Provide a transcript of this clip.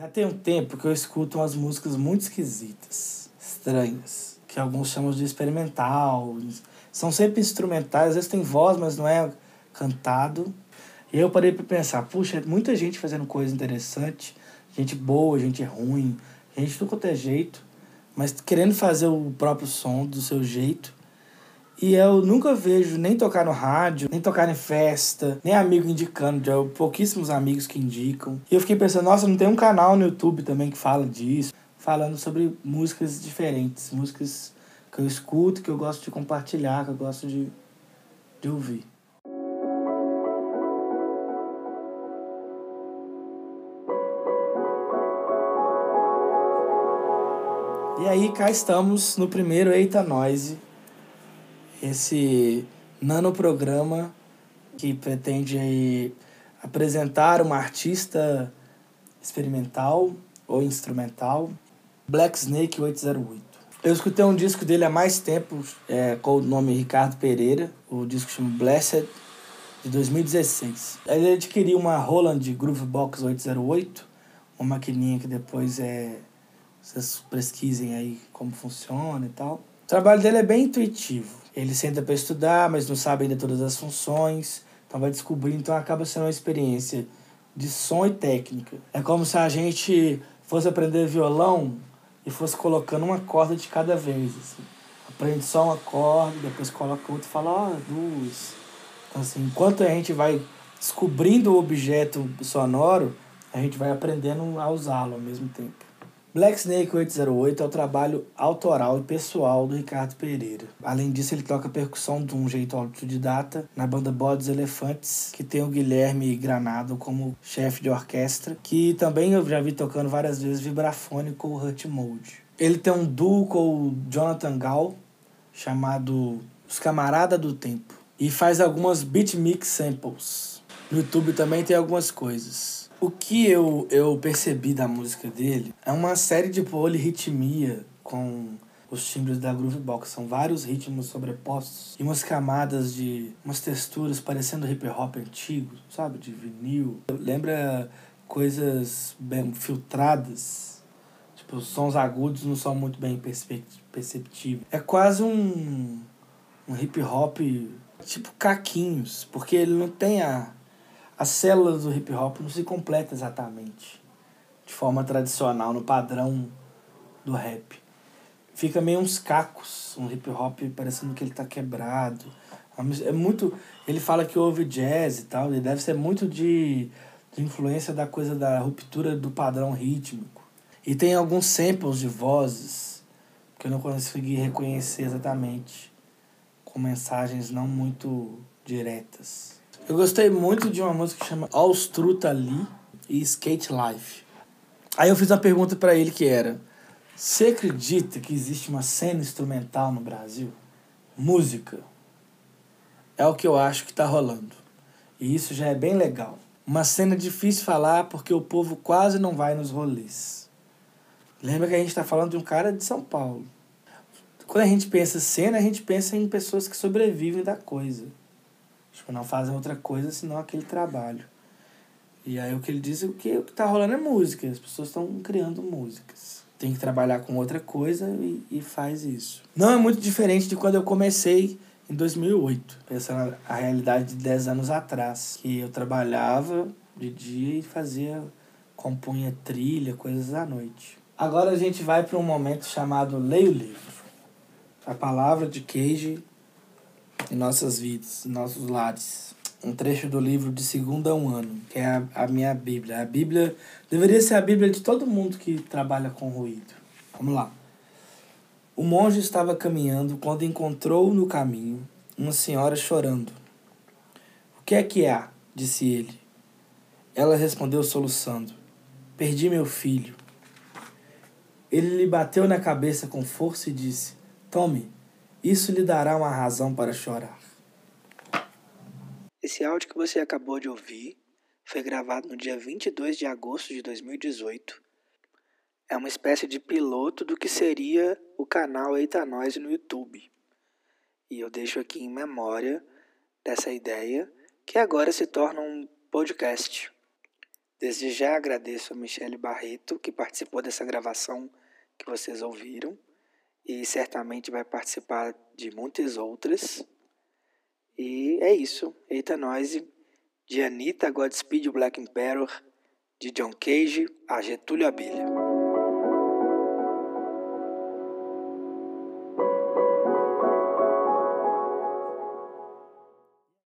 Já tem um tempo que eu escuto umas músicas muito esquisitas, estranhas, que alguns chamam de experimental. São sempre instrumentais, às vezes tem voz, mas não é cantado. E eu parei para pensar, puxa, muita gente fazendo coisa interessante, gente boa, gente ruim, gente do é jeito, mas querendo fazer o próprio som do seu jeito. E eu nunca vejo nem tocar no rádio, nem tocar em festa, nem amigo indicando, já pouquíssimos amigos que indicam. E eu fiquei pensando, nossa, não tem um canal no YouTube também que fala disso, falando sobre músicas diferentes, músicas que eu escuto, que eu gosto de compartilhar, que eu gosto de, de ouvir. E aí cá estamos no primeiro Eita Noise, esse nanoprograma que pretende aí apresentar uma artista experimental ou instrumental, Black Snake 808. Eu escutei um disco dele há mais tempo, é, com o nome Ricardo Pereira, o disco chama Blessed, de 2016. Ele adquiriu uma Roland Groovebox 808, uma maquininha que depois é vocês pesquisem aí como funciona e tal. O trabalho dele é bem intuitivo. Ele senta para estudar, mas não sabe ainda todas as funções. Então vai descobrir, então acaba sendo uma experiência de som e técnica. É como se a gente fosse aprender violão e fosse colocando uma corda de cada vez. Assim. Aprende só uma corda, depois coloca outra e fala, ó, oh, duas. Então, assim, enquanto a gente vai descobrindo o objeto sonoro, a gente vai aprendendo a usá-lo ao mesmo tempo. Black Snake 808 é o trabalho autoral e pessoal do Ricardo Pereira. Além disso, ele toca percussão de um jeito autodidata na banda Bodes Elefantes, que tem o Guilherme Granado como chefe de orquestra, que também eu já vi tocando várias vezes vibrafone com o Hut Mode. Ele tem um duo com o Jonathan Gall, chamado Os Camarada do Tempo, e faz algumas beat mix samples. No YouTube também tem algumas coisas. O que eu, eu percebi da música dele é uma série de polirritmia com os timbres da Groovebox. São vários ritmos sobrepostos e umas camadas de. umas texturas parecendo hip hop antigo, sabe? De vinil. Lembra coisas bem filtradas. Tipo, os sons agudos não são muito bem perceptíveis. É quase um, um hip hop tipo caquinhos, porque ele não tem a as células do hip hop não se completam exatamente de forma tradicional, no padrão do rap. Fica meio uns cacos, um hip hop parecendo que ele tá quebrado. É muito. Ele fala que ouve jazz e tal, e deve ser muito de, de influência da coisa da ruptura do padrão rítmico. E tem alguns samples de vozes que eu não consegui reconhecer exatamente, com mensagens não muito diretas. Eu gostei muito de uma música que chama All Struta Ali e Skate Life. Aí eu fiz uma pergunta para ele que era: Você acredita que existe uma cena instrumental no Brasil? Música. É o que eu acho que tá rolando. E isso já é bem legal. Uma cena difícil falar porque o povo quase não vai nos rolês. Lembra que a gente está falando de um cara de São Paulo. Quando a gente pensa cena, a gente pensa em pessoas que sobrevivem da coisa. Tipo, não fazem outra coisa senão aquele trabalho. E aí o que ele diz é que o que tá rolando é música, as pessoas estão criando músicas. Tem que trabalhar com outra coisa e, e faz isso. Não é muito diferente de quando eu comecei em 2008, pensando a realidade de 10 anos atrás, que eu trabalhava de dia e fazia, compunha trilha, coisas à noite. Agora a gente vai para um momento chamado Leio Livro. A palavra de Cage em nossas vidas, em nossos lares. Um trecho do livro de segunda a um ano, que é a, a minha Bíblia. A Bíblia deveria ser a Bíblia de todo mundo que trabalha com ruído. Vamos lá. O monge estava caminhando quando encontrou no caminho uma senhora chorando. O que é que há? disse ele. Ela respondeu soluçando: Perdi meu filho. Ele lhe bateu na cabeça com força e disse: Tome, isso lhe dará uma razão para chorar. Esse áudio que você acabou de ouvir foi gravado no dia 22 de agosto de 2018. É uma espécie de piloto do que seria o canal Eita Nós no YouTube. E eu deixo aqui em memória dessa ideia que agora se torna um podcast. Desde já agradeço a Michele Barreto, que participou dessa gravação que vocês ouviram e certamente vai participar de muitas outras. E é isso. Eita nós, de Anitta, Godspeed Black Emperor, de John Cage a Getúlio Abelha.